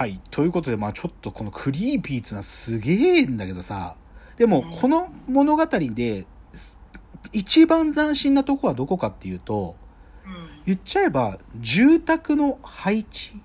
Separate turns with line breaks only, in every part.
はい。ということで、まあちょっとこのクリーピーっつうのはすげえんだけどさ、でもこの物語で、一番斬新なとこはどこかっていうと、
うん。
言っちゃえば住宅の配置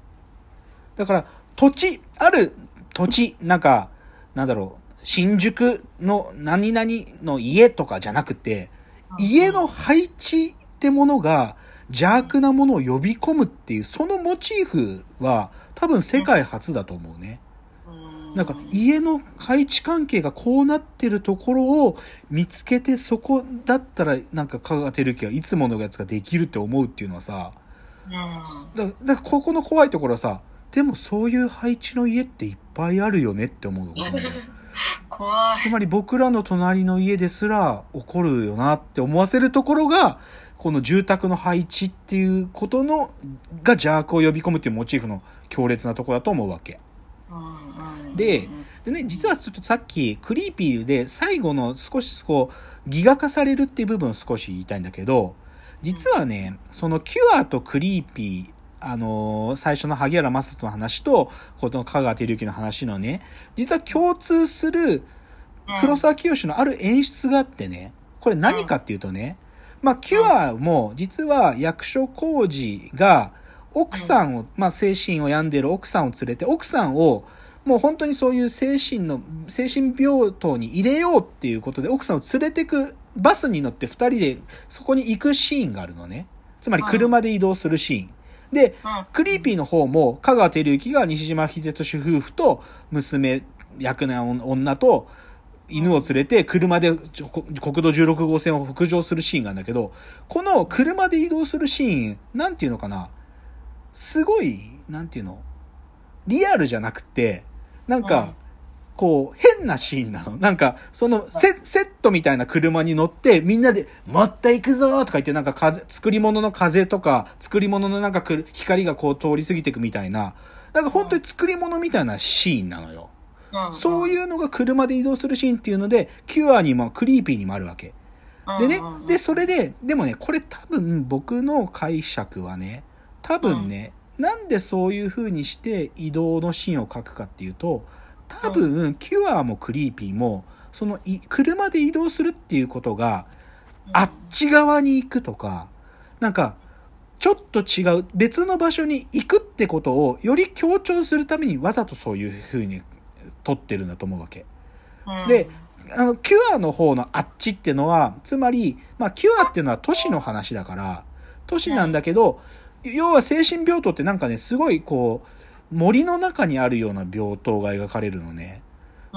だから土地ある土地なんかなんだろう新宿の何々の家とかじゃなくて家の配置ってものが邪悪なものを呼び込むっていうそのモチーフは多分世界初だと思うね。
うん、
なんか家の配置関係がこうなってるところを見つけてそこだったらなんか香川照之がいつものやつができるって思うっていうのはさ
うん。
だだからここの怖いところはさでもそういう配置の家っていっぱいあるよねって思うのね
怖い。
つまり僕らの隣の家ですら起こるよなって思わせるところがこの住宅の配置っていうことのが邪悪を呼び込むっていうモチーフの強烈なところだと思うわけ。ででね、実はちょっとさっき、クリーピーで最後の少しこう、戯画化されるっていう部分を少し言いたいんだけど、実はね、そのキュアとクリーピー、あのー最初の萩原正人の話と、この香川照之の話のね、実は共通する黒沢清のある演出があってね、これ何かっていうとね、まあ、キュアも実は役所工事が奥さんを、まあ、精神を病んでる奥さんを連れて、奥さんをもう本当にそういう精神の、精神病棟に入れようっていうことで奥さんを連れてくバスに乗って二人でそこに行くシーンがあるのね。つまり車で移動するシーン。で、
うん
クリーピーの方も、香川照之が西島秀俊夫婦と娘、役な女と犬を連れて車で国道16号線を北上するシーンがあるんだけど、この車で移動するシーン、なんていうのかな、すごい、なんていうの、リアルじゃなくて、なん
うん。
か、こう、変なシーンなの。なんか、そのセ、セットみたいな車に乗って、みんなで、もっと行くぞとか言って、なんか風、作り物の風とか、作り物のなんか光がこう通り過ぎていくみたいな、なんか本当に作り物みたいなシーンなのよ。そう
う
いうのが車で移動するシーンっていうので、キュアにもクリーピーにもあるわけ。
ん
でね
うんうん、
で、それで、でもね、これ多分僕の解釈はね、多分ね、なんでそういう風にして移動のシーンを描くかっていうと、多分、キュアもクリーピーも、そのい、車で移動するっていうことが、あっち側に行くとか、なんか、ちょっと違う、別の場所に行くってことをより強調するためにわざとそういう風に撮ってるんだと思うわけ。
うん
であの、キュアの方のあっちってのは、つまり、まあ、キュアっていうのは都市の話だから、都市なんだけど、要は精神病棟ってなんかね、すごいこう、森の中にあるような病棟が描かれるのね。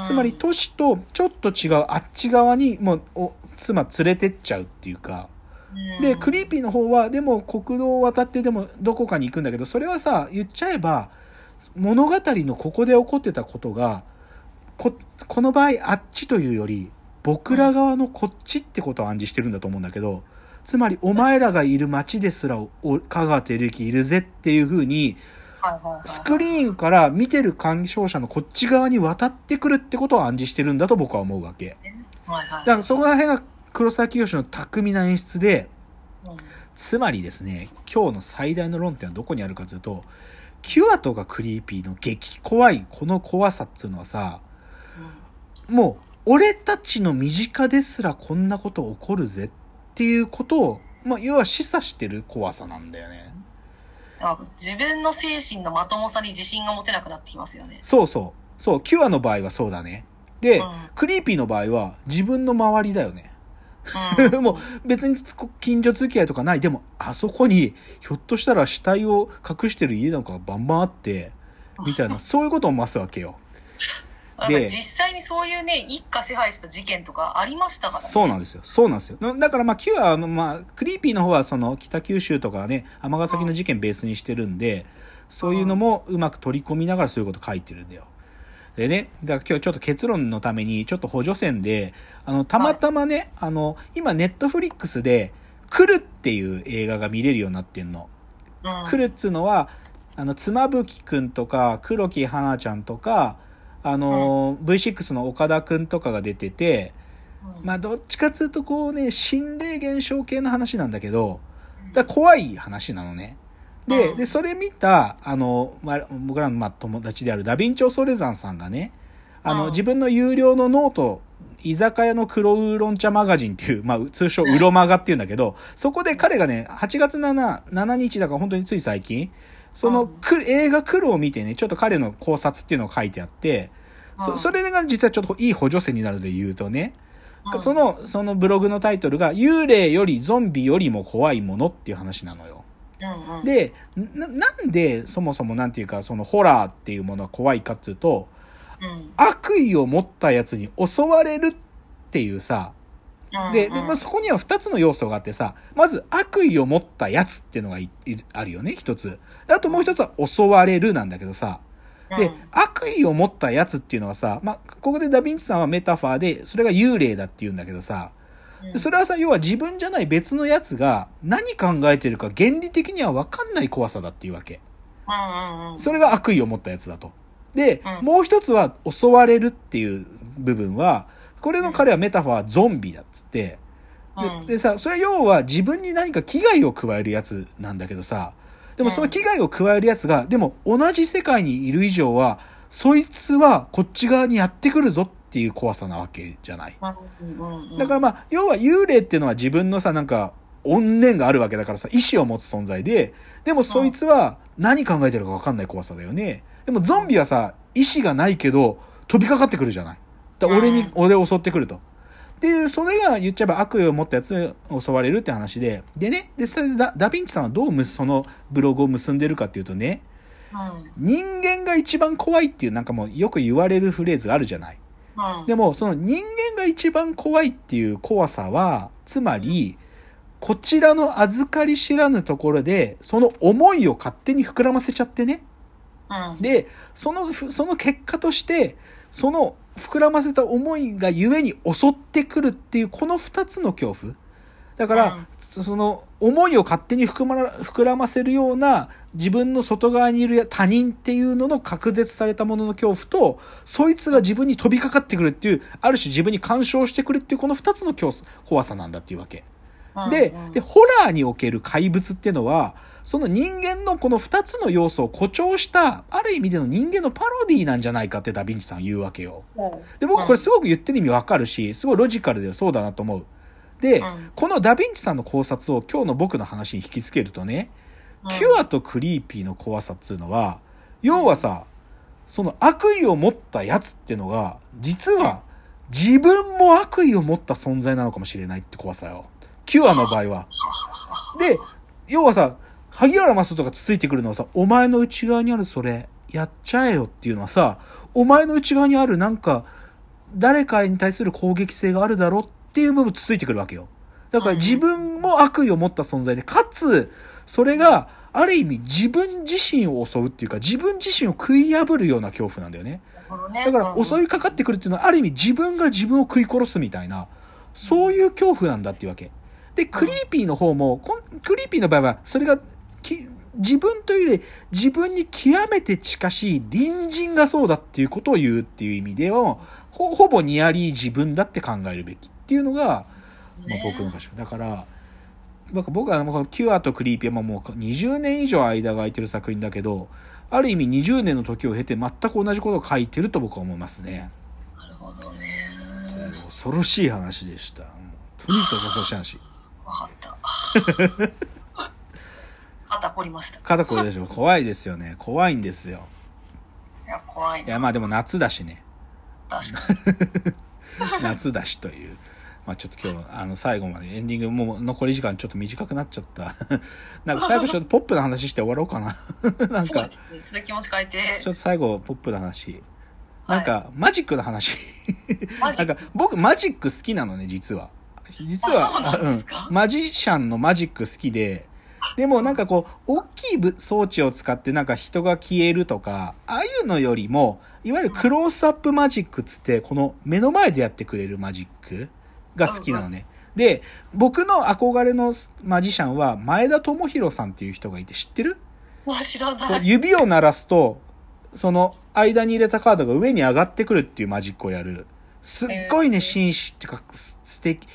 つまり都市とちょっと違うあっち側にもう、お妻連れてっちゃうっていうか。で、クリーピーの方は、でも国道を渡ってでもどこかに行くんだけど、それはさ、言っちゃえば、物語のここで起こってたことが、こ、この場合あっちというより、僕ら側のこっちってことを暗示してるんだと思うんだけど、つまりお前らがいる街ですら、お香川照之いるぜっていう風に、
はいはいはいはい。
スクリーンから見てる鑑賞者のこっち側に渡ってくるってことを暗示してるんだと僕は思うわけ。だからそこら辺が黒沢清の巧みな演出で、
うん。
つまりですね、今日の最大の論点はどこにあるかというと、キュアとかクリーピーの激怖いこの怖さっつうのはさ、もう俺たちの身近ですらこんなこと起こるぜっていうことを、まあ、要は示唆してる怖さなんだよね。
あ自分の精神のまともさに自信が持てなくなってきますよね。
そうそう。そう、キュアの場合はそうだね。で、
うん
クリーピーの場合は自分の周りだよね。
うん
もう別に近所付き合いとかない。でも、あそこに、ひょっとしたら死体を隠してる家なんかがバンバンあって、みたいな、そういうことを増すわけよ。
なんか実際にそういうね、一家支配した事件とかありましたからね。
そうなんですよ。そうなんですよ。なだからまあ、キュアは、まあ、クリーピーの方はその北九州とかね、尼崎の事件ベースにしてるんで、そういうのもうまく取り込みながらそういうこと書いてるんだよ。でね、だから今日ちょっと結論のために、ちょっと補助線で、あの、たまたまね、あの、今ネットフリックスで、来るっていう映画が見れるようになってんの。
うん
来るっつうのは、あの、妻夫木くんとか、黒木花ちゃんとか、あの、V6 の岡田くんとかが出てて、
うん
まあ、どっちかっつうとこうね、心霊現象系の話なんだけど、だ怖い話なのね。で、
うん。
で、それ見た、あの、ま僕らの、まあ、友達であるダヴィンチョ・ソレザンさんがね、あの、
うん。
自分の有料の note、居酒屋の黒ウーロン茶マガジンっていう、まあ、通称ウロマガっていうんだけど、そこで彼がね、8月7、7日だから本当につい最近、その、
うん。
く映画黒を見てね、ちょっと彼の考察っていうのを書いてあって、そ
うん。
それが実はちょっといい補助線になるので言うとね、
うん。
その、そのブログのタイトルが、幽霊よりゾンビよりも怖いものっていう話なのよ。
うんうん、
で、な、なんでそもそもなんていうか、そのホラーっていうものは怖いかっていうと、
うん。
悪意を持ったやつに襲われるっていうさ、で、で
うん。
まあ、そこには二つの要素があってさ、まず悪意を持ったやつっていうのがいいあるよね、一つ。であともう一つは襲われるなんだけどさ、で、悪意を持ったやつっていうのはさ、まあ、ここでダヴィンチさんはメタファーで、それが幽霊だって言うんだけどさ、
うん。
それはさ、要は自分じゃない別のやつが何考えてるか原理的には分かんない怖さだっていうわけ。
うんうんうん。
それが悪意を持ったやつだと。で、
うん。
もう一つは襲われるっていう部分は、これの彼はメタファーはゾンビだっつって、
うん
ででさ、それは要は自分に何か危害を加えるやつなんだけどさ、でもその危害を加えるやつが、でも同じ世界にいる以上は、そいつはこっち側にやってくるぞっていう怖さなわけじゃない。だからまあ、要は幽霊っていうのは自分のさ、なんか、怨念があるわけだからさ、意志を持つ存在で、でもそいつは何考えてるか分かんない怖さだよね。でもゾンビはさ、意志がないけど、飛びかかってくるじゃない。だ俺に
うん、
俺を襲ってくると。っていう、それが言っちゃえば悪意を持ったやつに襲われるって話で、でね、で、それでダダヴィンチさんはどうむそのブログを結んでるかっていうとね、
うん
人間が一番怖いっていうなんかもうよく言われるフレーズがあるじゃない？
うん
でも、その人間が一番怖いっていう怖さは、つまり、こちらの預かり知らぬところで、その思いを勝手に膨らませちゃってね。
うん
で、そのふ、その結果として、その膨らませた思いがゆえに襲ってくるっていう、この二つの恐怖。だから、
うん
そその思いを勝手に膨ら膨らませるような自分の外側にいる他人っていうのの隔絶されたものの恐怖と、そいつが自分に飛びかかってくるっていう、ある種自分に干渉してくるっていうこの二つの恐怖怖さなんだっていうわけ。
うん
で
うん、
で、ホラーにおける怪物っていうのは、その人間のこの二つの要素を誇張した、ある意味での人間のパロディなんじゃないかってダヴィンチさん言うわけよ。で、僕これすごく言ってる意味わかるし、すごいロジカルでそうだなと思う。で、
うん
このダヴィンチさんの考察を今日の僕の話に引きつけるとね、
うん
キュアとクリーピーの怖さっていうのは、要はさ、その悪意を持ったやつっていうのが、実は自分も悪意を持った存在なのかもしれないって怖さよ。キュアの場合は。で、要はさ、萩原マスとかつついてくるのはさ、お前の内側にあるそれ、やっちゃえよっていうのはさ、お前の内側にあるなんか、誰かに対する攻撃性があるだろっていう部分つついてくるわけよ。だから自分も悪意を持った存在で、かつ、それが、ある意味自分自身を襲うっていうか、自分自身を食い破るような恐怖なんだよね。だから襲いかかってくるっていうのは、ある意味自分が自分を食い殺すみたいな、そういう恐怖なんだっていうわけ。で、クリーピーの方も、こんクリーピーの場合は、それが、き自分というより、自分に極めて近しい隣人がそうだっていうことを言うっていう意味では、ほほぼ nearly 自分だって考えるべきっていうのが、まあ、僕の価値観だから、なんか僕はもうキュアとクリーピーはもう20年以上間が空いてる作品だけど、ある意味20年の時を経て全く同じことを書いてると僕は思いますね。
なるほどね
恐ろしい話でした。とにかく恐ろしい話。
わかった 肩凝りましたい
肩これでしょ。怖いですよね。怖いんですよ。
や怖いな
いや、まあでも夏だしね。
確かに
夏だしという。まあちょっと今日、あの、最後までエンディングもう残り時間ちょっと短くなっちゃった。なんか最後ちょっとポップな話して終わろうかな。なんか
ねちょっと気持ち変えて
ちょっと最後ポップな話。なんか、マジックの話。
マジ
なんか、僕マジック好きなのね、実は。実は、うん。マジシャンのマジック好きで、でもなんかこう、大きいぶ装置を使ってなんか人が消えるとか、ああいうのよりも、いわゆるクロースアップマジックっつって、この目の前でやってくれるマジックが好きなのね。で、僕の憧れのマジシャンは前田智弘さんっていう人がいて知ってる？
知らない
指を鳴らすと、その間に入れたカードが上に上がってくるっていうマジックをやる。すっごいね、紳士っていうか、す素敵、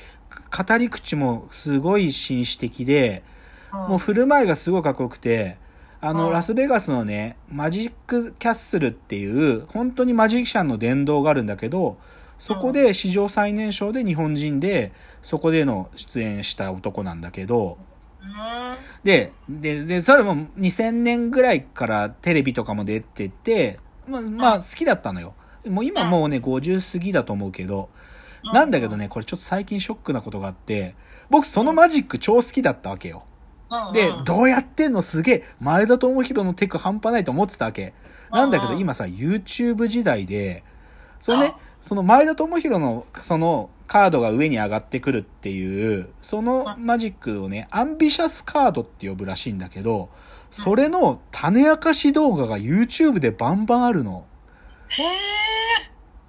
語り口もすごい紳士的で、もう振る舞いがすごいかっこよくて、あの、
うん。
ラスベガスのね、マジックキャッスルっていう、本当にマジシャンの殿堂があるんだけど、そこで史上最年少で日本人で、そこでの出演した男なんだけど。で、で、で、それも2000年ぐらいからテレビとかも出てて、まあ、まあ、好きだったのよ。もう今もうね、50過ぎだと思うけど、なんだけどね、これちょっと最近ショックなことがあって、僕そのマジック超好きだったわけよ。
うん、
で
う、ん
どうやってんのすげえ、前田智弘のテク半端ないと思ってたわけ。なんだけど
うん
今さ、YouTube 時代で、それね
は、
その前田智弘のそのカードが上に上がってくるっていう、そのマジックをね、アンビシャスカードって呼ぶらしいんだけど、それの種明かし動画が YouTube でバンバンあるの。
へえ。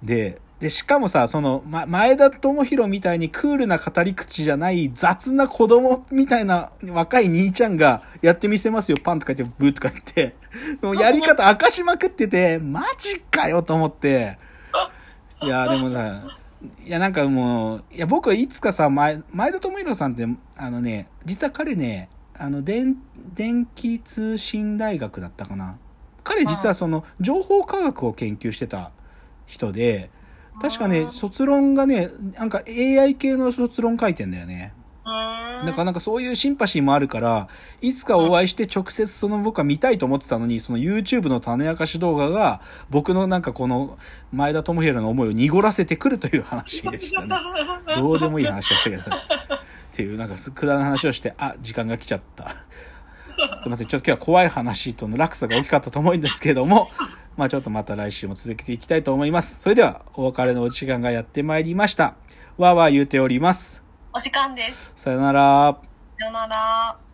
で、で、しかもさ、その、ま、前田智弘みたいにクールな語り口じゃない雑な子供みたいな若い兄ちゃんがやってみせますよ、パンとか言って、ブーとか言って、もうやり方明かしまくってて、マジかよと思って。いや、でもさ、いや、なんかもう、いや、僕はいつかさ、前、前田智弘さんって、あのね、実は彼ね、あの、電、電気通信大学だったかな。彼実はその、情報科学を研究してた人で、確かね、
うん
卒論がね、なんか AI 系の卒論書いてんだよね。だからなんかそういうシンパシーもあるから、いつかお会いして直接その僕は見たいと思ってたのに、その YouTube の種明かし動画が、僕のなんかこの前田智弘の思いを濁らせてくるという話でしたね。どうでもいい話だったけど。っていう、なんかくだらない話をして、あ、時間が来ちゃった。すいません、ちょっと今日は怖い話との落差が大きかったと思うんですけれども、まあちょっとまた来週も続けていきたいと思います。それでは、お別れのお時間がやってまいりました。わーわー言うております。
お時間です。
さよなら。
さよなら。